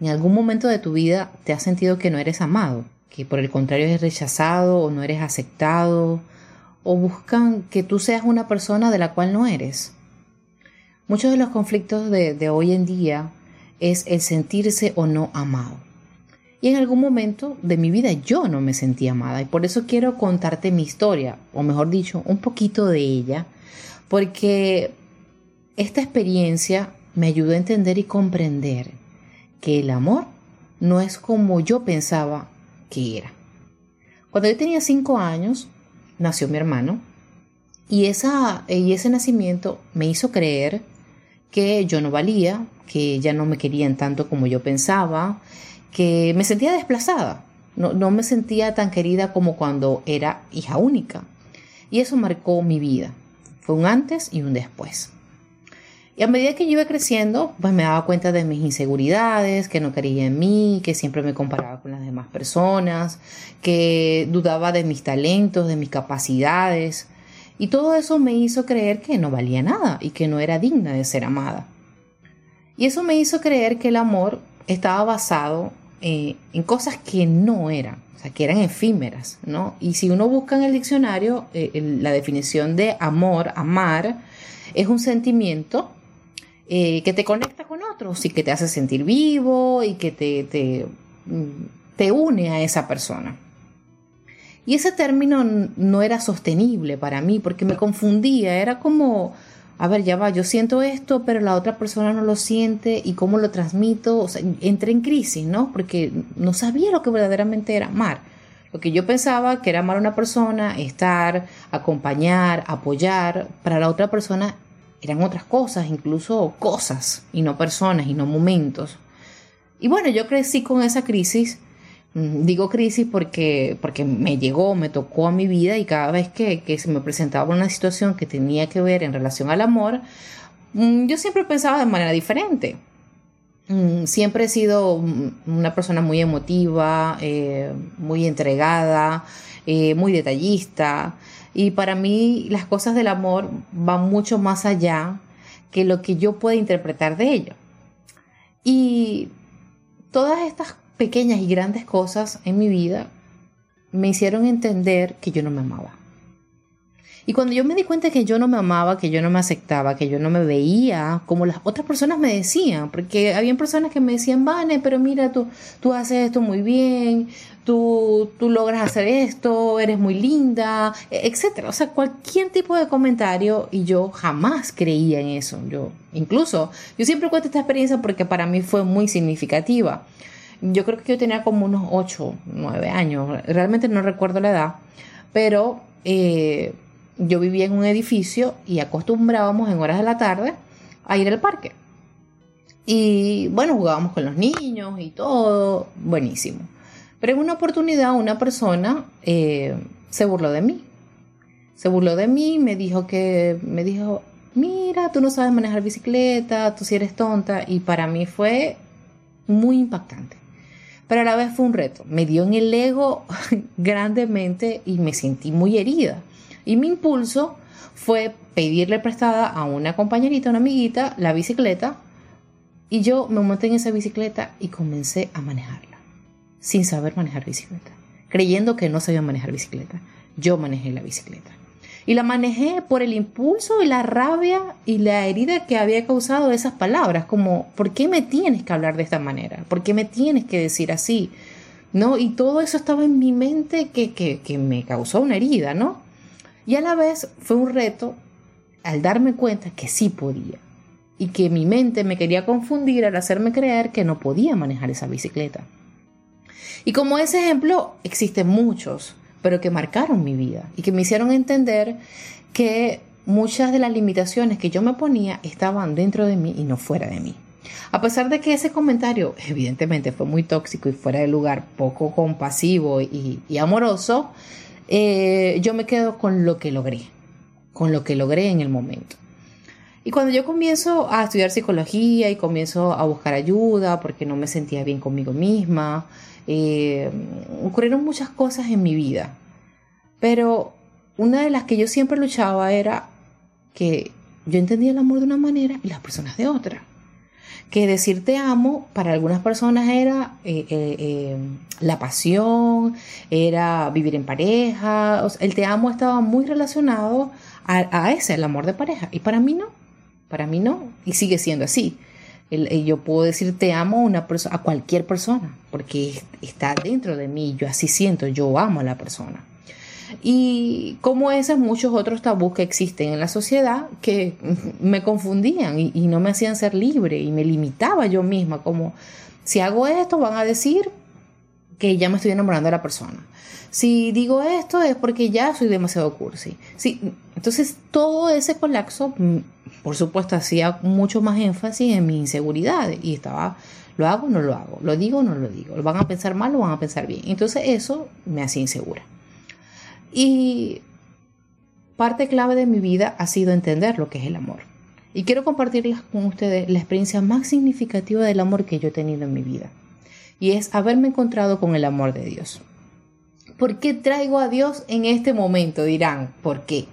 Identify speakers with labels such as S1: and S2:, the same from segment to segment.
S1: ¿En algún momento de tu vida te has sentido que no eres amado? ¿Que por el contrario eres rechazado o no eres aceptado? ¿O buscan que tú seas una persona de la cual no eres? Muchos de los conflictos de, hoy en día es el sentirse o no amado. Y en algún momento de mi vida yo no me sentí amada y por eso quiero contarte mi historia, o mejor dicho, un poquito de ella, porque esta experiencia me ayudó a entender y comprender que el amor no es como yo pensaba que era. Cuando yo tenía cinco años, nació mi hermano y, esa, y ese nacimiento me hizo creer que yo no valía, que ya no me querían tanto como yo pensaba, que me sentía desplazada, no, no me sentía tan querida como cuando era hija única. Y eso marcó mi vida. Fue un antes y un después. Y a medida que yo iba creciendo, pues me daba cuenta de mis inseguridades, que no quería en mí, que siempre me comparaba con las demás personas, que dudaba de mis talentos, de mis capacidades. Y todo eso me hizo creer que no valía nada y que no era digna de ser amada. Y eso me hizo creer que el amor estaba basado eh, en cosas que no eran, o sea, que eran efímeras, ¿no? Y si uno busca en el diccionario eh, la definición de amor, amar, es un sentimiento eh, que te conecta con otros y que te hace sentir vivo y que te, te, mm, te une a esa persona. Y ese término no era sostenible para mí porque me confundía, era como, a ver, ya va, yo siento esto, pero la otra persona no lo siente y cómo lo transmito, o sea, entré en crisis, ¿no? Porque no sabía lo que verdaderamente era amar. Lo que yo pensaba que era amar a una persona, estar, acompañar, apoyar, para la otra persona eran otras cosas, incluso cosas, y no personas, y no momentos. Y bueno, yo crecí con esa crisis. Mm, digo crisis porque, porque me llegó, me tocó a mi vida y cada vez que, que se me presentaba una situación que tenía que ver en relación al amor, mm, yo siempre pensaba de manera diferente. Mm, siempre he sido una persona muy emotiva, eh, muy entregada, eh, muy detallista. Y para mí las cosas del amor van mucho más allá que lo que yo pueda interpretar de ello. Y todas estas pequeñas y grandes cosas en mi vida me hicieron entender que yo no me amaba. Y cuando yo me di cuenta que yo no me amaba, que yo no me aceptaba, que yo no me veía como las otras personas me decían, porque había personas que me decían, Vane, pero mira, tú, tú haces esto muy bien, tú, tú logras hacer esto, eres muy linda, e, etcétera. O sea, cualquier tipo de comentario y yo jamás creía en eso. Yo, incluso, yo siempre cuento esta experiencia porque para mí fue muy significativa. Yo creo que yo tenía como unos 8, 9 años, realmente no recuerdo la edad, pero eh, yo vivía en un edificio y acostumbrábamos en horas de la tarde a ir al parque. Y bueno, jugábamos con los niños y todo, buenísimo. Pero en una oportunidad una persona eh, se burló de mí. Se burló de mí, me dijo que, me dijo, mira, tú no sabes manejar bicicleta, tú sí eres tonta. Y para mí fue muy impactante. Pero a la vez fue un reto. Me dio en el ego grandemente y me sentí muy herida. Y mi impulso fue pedirle prestada a una compañerita, una amiguita, la bicicleta. Y yo me monté en esa bicicleta y comencé a manejarla, sin saber manejar bicicleta, creyendo que no sabía manejar bicicleta. Yo manejé la bicicleta. Y la manejé por el impulso y la rabia y la herida que había causado esas palabras, como, ¿por qué me tienes que hablar de esta manera? ¿Por qué me tienes que decir así? ¿No? Y todo eso estaba en mi mente que, que, que me causó una herida, ¿no? Y a la vez fue un reto al darme cuenta que sí podía y que mi mente me quería confundir al hacerme creer que no podía manejar esa bicicleta. Y como ese ejemplo existen muchos, pero que marcaron mi vida y que me hicieron entender que muchas de las limitaciones que yo me ponía estaban dentro de mí y no fuera de mí. A pesar de que ese comentario evidentemente fue muy tóxico y fuera de lugar, poco compasivo y, y amoroso, eh, yo me quedo con lo que logré, con lo que logré en el momento. Y cuando yo comienzo a estudiar psicología y comienzo a buscar ayuda porque no me sentía bien conmigo misma, eh, ocurrieron muchas cosas en mi vida. Pero una de las que yo siempre luchaba era que yo entendía el amor de una manera y las personas de otra. Que decir te amo para algunas personas era eh, eh, eh, la pasión, era vivir en pareja, el te amo estaba muy relacionado a, ese, el amor de pareja, y para mí no, para mí no, y sigue siendo así. yo puedo decir te amo a, una a cualquier persona, porque está dentro de mí, yo así siento, yo amo a la persona. Y como esos muchos otros tabús que existen en la sociedad que me confundían y, no me hacían ser libre y me limitaba yo misma, como si hago esto van a decir que ya me estoy enamorando de la persona. Si digo esto es porque ya soy demasiado cursi. Sí, entonces todo ese colapso, por supuesto, hacía mucho más énfasis en mi inseguridad y estaba, lo hago o no lo hago, lo digo o no lo digo, lo van a pensar mal o van a pensar bien. Entonces eso me hacía insegura. Y parte clave de mi vida ha sido entender lo que es el amor. Y quiero compartirles con ustedes la experiencia más significativa del amor que yo he tenido en mi vida. Y es haberme encontrado con el amor de Dios. ¿Por qué traigo a Dios en este momento? Dirán, ¿por qué?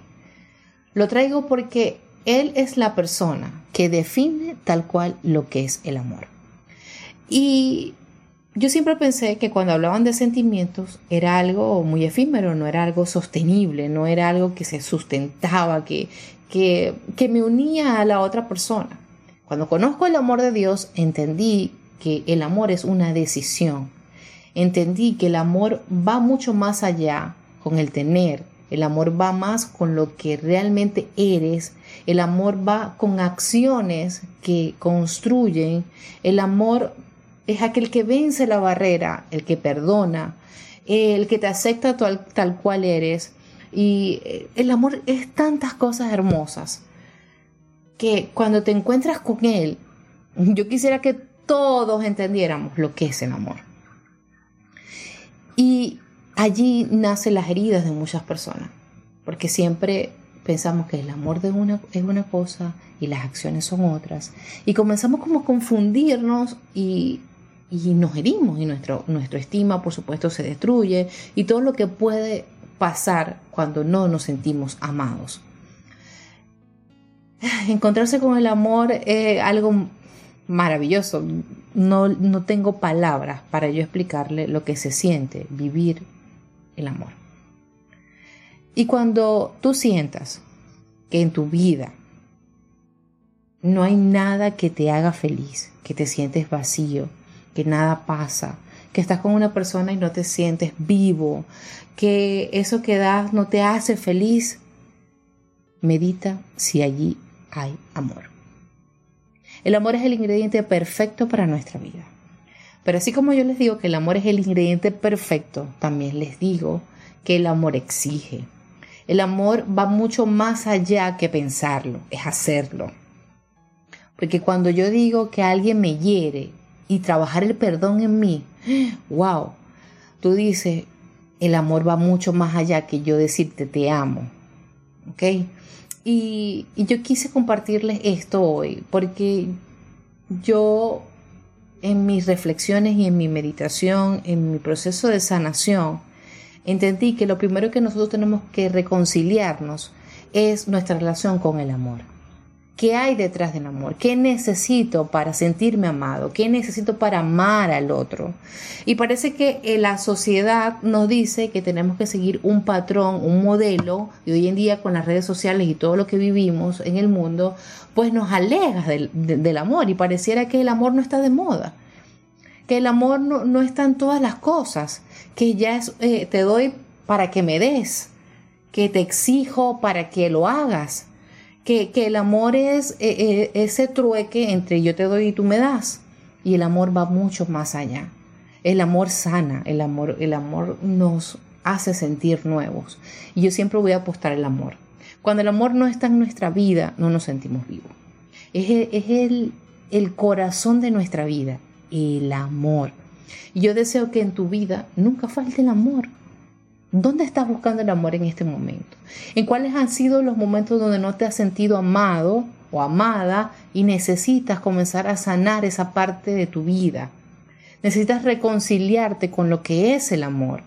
S1: Lo traigo porque Él es la persona que define tal cual lo que es el amor. Y yo siempre pensé que cuando hablaban de sentimientos era algo muy efímero, no era algo sostenible, no era algo que se sustentaba, que, que, que me unía a la otra persona. Cuando conozco el amor de Dios, entendí que el amor es una decisión. Entendí que el amor va mucho más allá con el tener. El amor va más con lo que realmente eres. El amor va con acciones que construyen. El amor es aquel que vence la barrera, el que perdona, el que te acepta tal, tal cual eres. Y eh, el amor es tantas cosas hermosas que cuando te encuentras con él, yo quisiera que todos entendiéramos lo que es el amor. Y allí nacen las heridas de muchas personas, porque siempre pensamos que el amor de una es una cosa y las acciones son otras. Y comenzamos como a confundirnos y y nos herimos y nuestro, nuestra estima, por supuesto, se destruye y todo lo que puede pasar cuando no nos sentimos amados. Encontrarse con el amor es algo maravilloso. No, no tengo palabras para yo explicarle lo que se siente vivir el amor. Y cuando tú sientas que en tu vida no hay nada que te haga feliz, que te sientes vacío, que nada pasa, que estás con una persona y no te sientes vivo, que eso que das no te hace feliz, medita si allí hay amor. El amor es el ingrediente perfecto para nuestra vida. Pero así como yo les digo que el amor es el ingrediente perfecto, también les digo que el amor exige. El amor va mucho más allá que pensarlo, es hacerlo. Porque cuando yo digo que alguien me hiere y trabajar el perdón en mí, wow, tú dices, el amor va mucho más allá que yo decirte te amo, ¿ok? Y, y yo quise compartirles esto hoy porque yo en mis reflexiones y en mi meditación, en mi proceso de sanación, entendí que lo primero que nosotros tenemos que reconciliarnos es nuestra relación con el amor. ¿Qué hay detrás del amor? ¿Qué necesito para sentirme amado? ¿Qué necesito para amar al otro? Y parece que eh, la sociedad nos dice que tenemos que seguir un patrón, un modelo, y hoy en día con las redes sociales y todo lo que vivimos en el mundo, pues nos aleja del, amor y pareciera que el amor no está de moda, que el amor no, está en todas las cosas, que ya es, eh, te doy para que me des, que te exijo para que lo hagas que, el amor es eh, eh, ese trueque entre yo te doy y tú me das. Y el amor va mucho más allá. El amor sana, el amor, el amor nos hace sentir nuevos. Y yo siempre voy a apostar el amor. Cuando el amor no está en nuestra vida, no nos sentimos vivos. Es, es el, el corazón de nuestra vida, el amor. Y yo deseo que en tu vida nunca falte el amor. ¿Dónde estás buscando el amor en este momento? ¿En cuáles han sido los momentos donde no te has sentido amado o amada y necesitas comenzar a sanar esa parte de tu vida? Necesitas reconciliarte con lo que es el amor.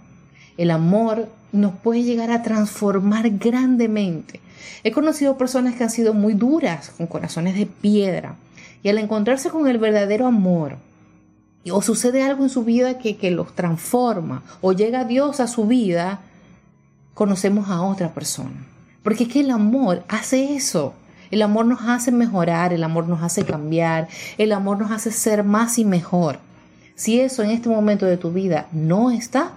S1: El amor nos puede llegar a transformar grandemente. He conocido personas que han sido muy duras, con corazones de piedra, Y al encontrarse con el verdadero amor, o sucede algo en su vida que, que los transforma, o llega Dios a su vida, conocemos a otra persona. Porque es que el amor hace eso. El amor nos hace mejorar, el amor nos hace cambiar, el amor nos hace ser más y mejor. Si eso en este momento de tu vida no está,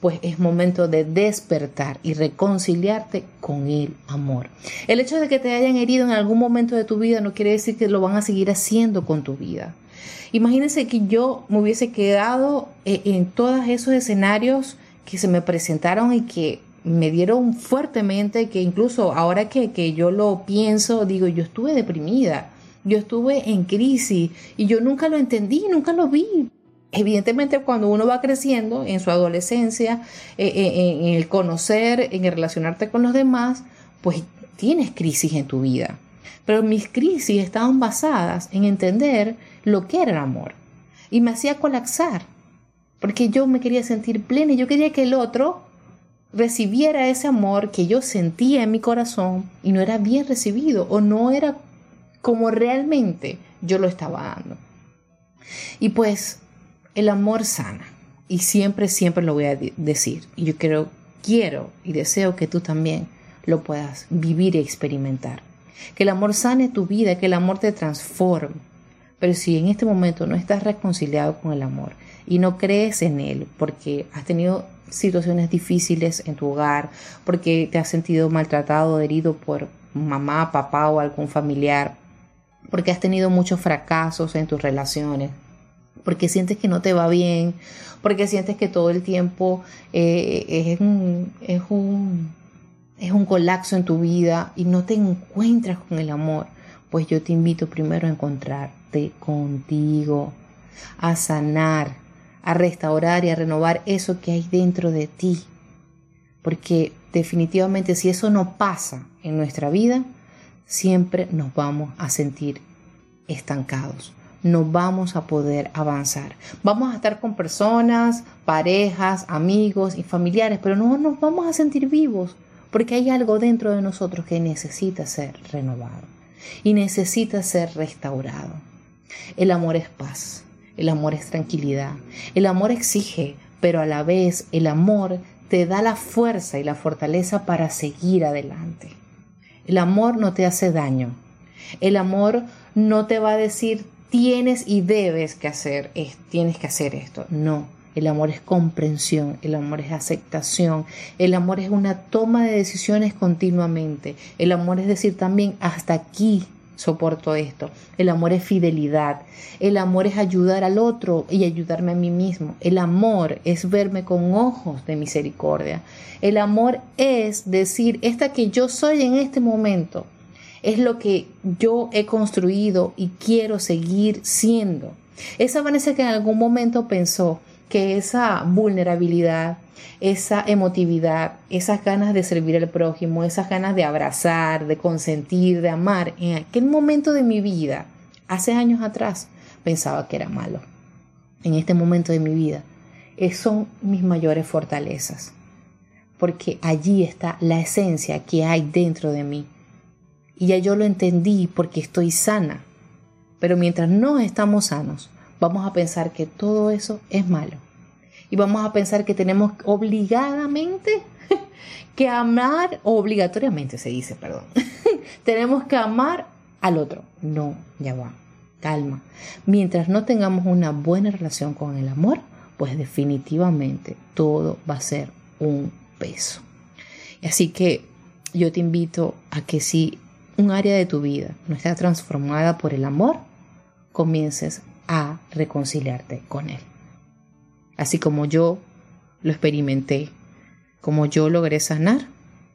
S1: pues es momento de despertar y reconciliarte con el amor. El hecho de que te hayan herido en algún momento de tu vida no quiere decir que lo van a seguir haciendo con tu vida. Imagínense que yo me hubiese quedado eh, en todos esos escenarios que se me presentaron y que me dieron fuertemente, que incluso ahora que, que yo lo pienso, digo, yo estuve deprimida, yo estuve en crisis y yo nunca lo entendí, nunca lo vi. Evidentemente, cuando uno va creciendo en su adolescencia, eh, eh, en el conocer, en el relacionarte con los demás, pues tienes crisis en tu vida. Pero mis crisis estaban basadas en entender lo que era el amor. Y me hacía colapsar, porque yo me quería sentir plena y yo quería que el otro recibiera ese amor que yo sentía en mi corazón y no era bien recibido o no era como realmente yo lo estaba dando. Y pues el amor sana. Y siempre, siempre lo voy a decir. Y yo quiero, quiero y deseo que tú también lo puedas vivir y experimentar. Que el amor sane tu vida, que el amor te transforme. Pero si en este momento no estás reconciliado con el amor y no crees en él porque has tenido situaciones difíciles en tu hogar, porque te has sentido maltratado, herido por mamá, papá o algún familiar, porque has tenido muchos fracasos en tus relaciones, porque sientes que no te va bien, porque sientes que todo el tiempo eh, es, un, es, un, es un colapso en tu vida y no te encuentras con el amor, pues yo te invito primero a encontrarte contigo, a sanar, a restaurar y a renovar eso que hay dentro de ti. Porque definitivamente si eso no pasa en nuestra vida, siempre nos vamos a sentir estancados no vamos a poder avanzar. Vamos a estar con personas, parejas, amigos y familiares, pero no nos vamos a sentir vivos porque hay algo dentro de nosotros que necesita ser renovado y necesita ser restaurado. El amor es paz, el amor es tranquilidad, el amor exige, pero a la vez el amor te da la fuerza y la fortaleza para seguir adelante. El amor no te hace daño. El amor no te va a decir tienes y debes que hacer, es, tienes que hacer esto. No, el amor es comprensión, el amor es aceptación, el amor es una toma de decisiones continuamente. El amor es decir también hasta aquí soporto esto. El amor es fidelidad. El amor es ayudar al otro y ayudarme a mí mismo. El amor es verme con ojos de misericordia. El amor es decir, esta que yo soy en este momento, es lo que yo he construido y quiero seguir siendo. Esa Vanessa que en algún momento pensó que esa vulnerabilidad, esa emotividad, esas ganas de servir al prójimo, esas ganas de abrazar, de consentir, de amar, en aquel momento de mi vida, hace años atrás, pensaba que era malo. En este momento de mi vida, son mis mayores fortalezas, porque allí está la esencia que hay dentro de mí y ya yo lo entendí porque estoy sana. Pero mientras no estamos sanos, vamos a pensar que todo eso es malo. Y vamos a pensar que tenemos obligadamente que amar, obligatoriamente se dice, perdón, tenemos que amar al otro. No, ya va, calma. Mientras no tengamos una buena relación con el amor, pues definitivamente todo va a ser un peso. Así que yo te invito a que si un área de tu vida no está transformada por el amor, comiences a reconciliarte con él. Así como yo lo experimenté, como yo logré sanar,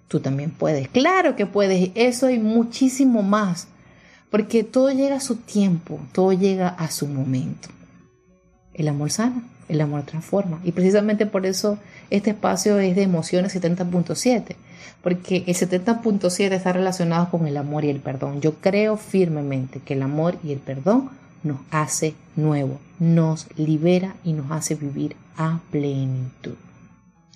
S1: tú también puedes. Claro que puedes, eso y muchísimo más, porque todo llega a su tiempo, todo llega a su momento. El amor sana, el amor transforma. Y precisamente por eso este espacio es de emociones 70.7 porque el 70.7 está relacionado con el amor y el perdón. Yo creo firmemente que el amor y el perdón nos hace nuevo, nos libera y nos hace vivir a plenitud.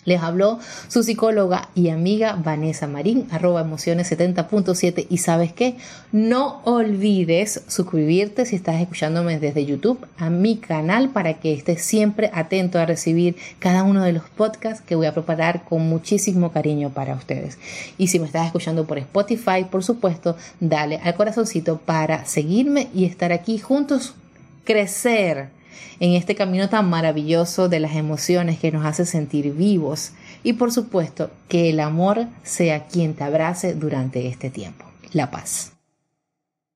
S1: Les habló su psicóloga y amiga Vanessa Marín, arroba emociones 70.7. Y sabes qué, no olvides suscribirte si estás escuchándome desde YouTube a mi canal para que estés siempre atento a recibir cada uno de los podcasts que voy a preparar con muchísimo cariño para ustedes. Y si me estás escuchando por Spotify, por supuesto, dale al corazoncito para seguirme y estar aquí juntos, crecer en este camino tan maravilloso de las emociones que nos hace sentir vivos y por supuesto que el amor sea quien te abrace durante este tiempo. La paz.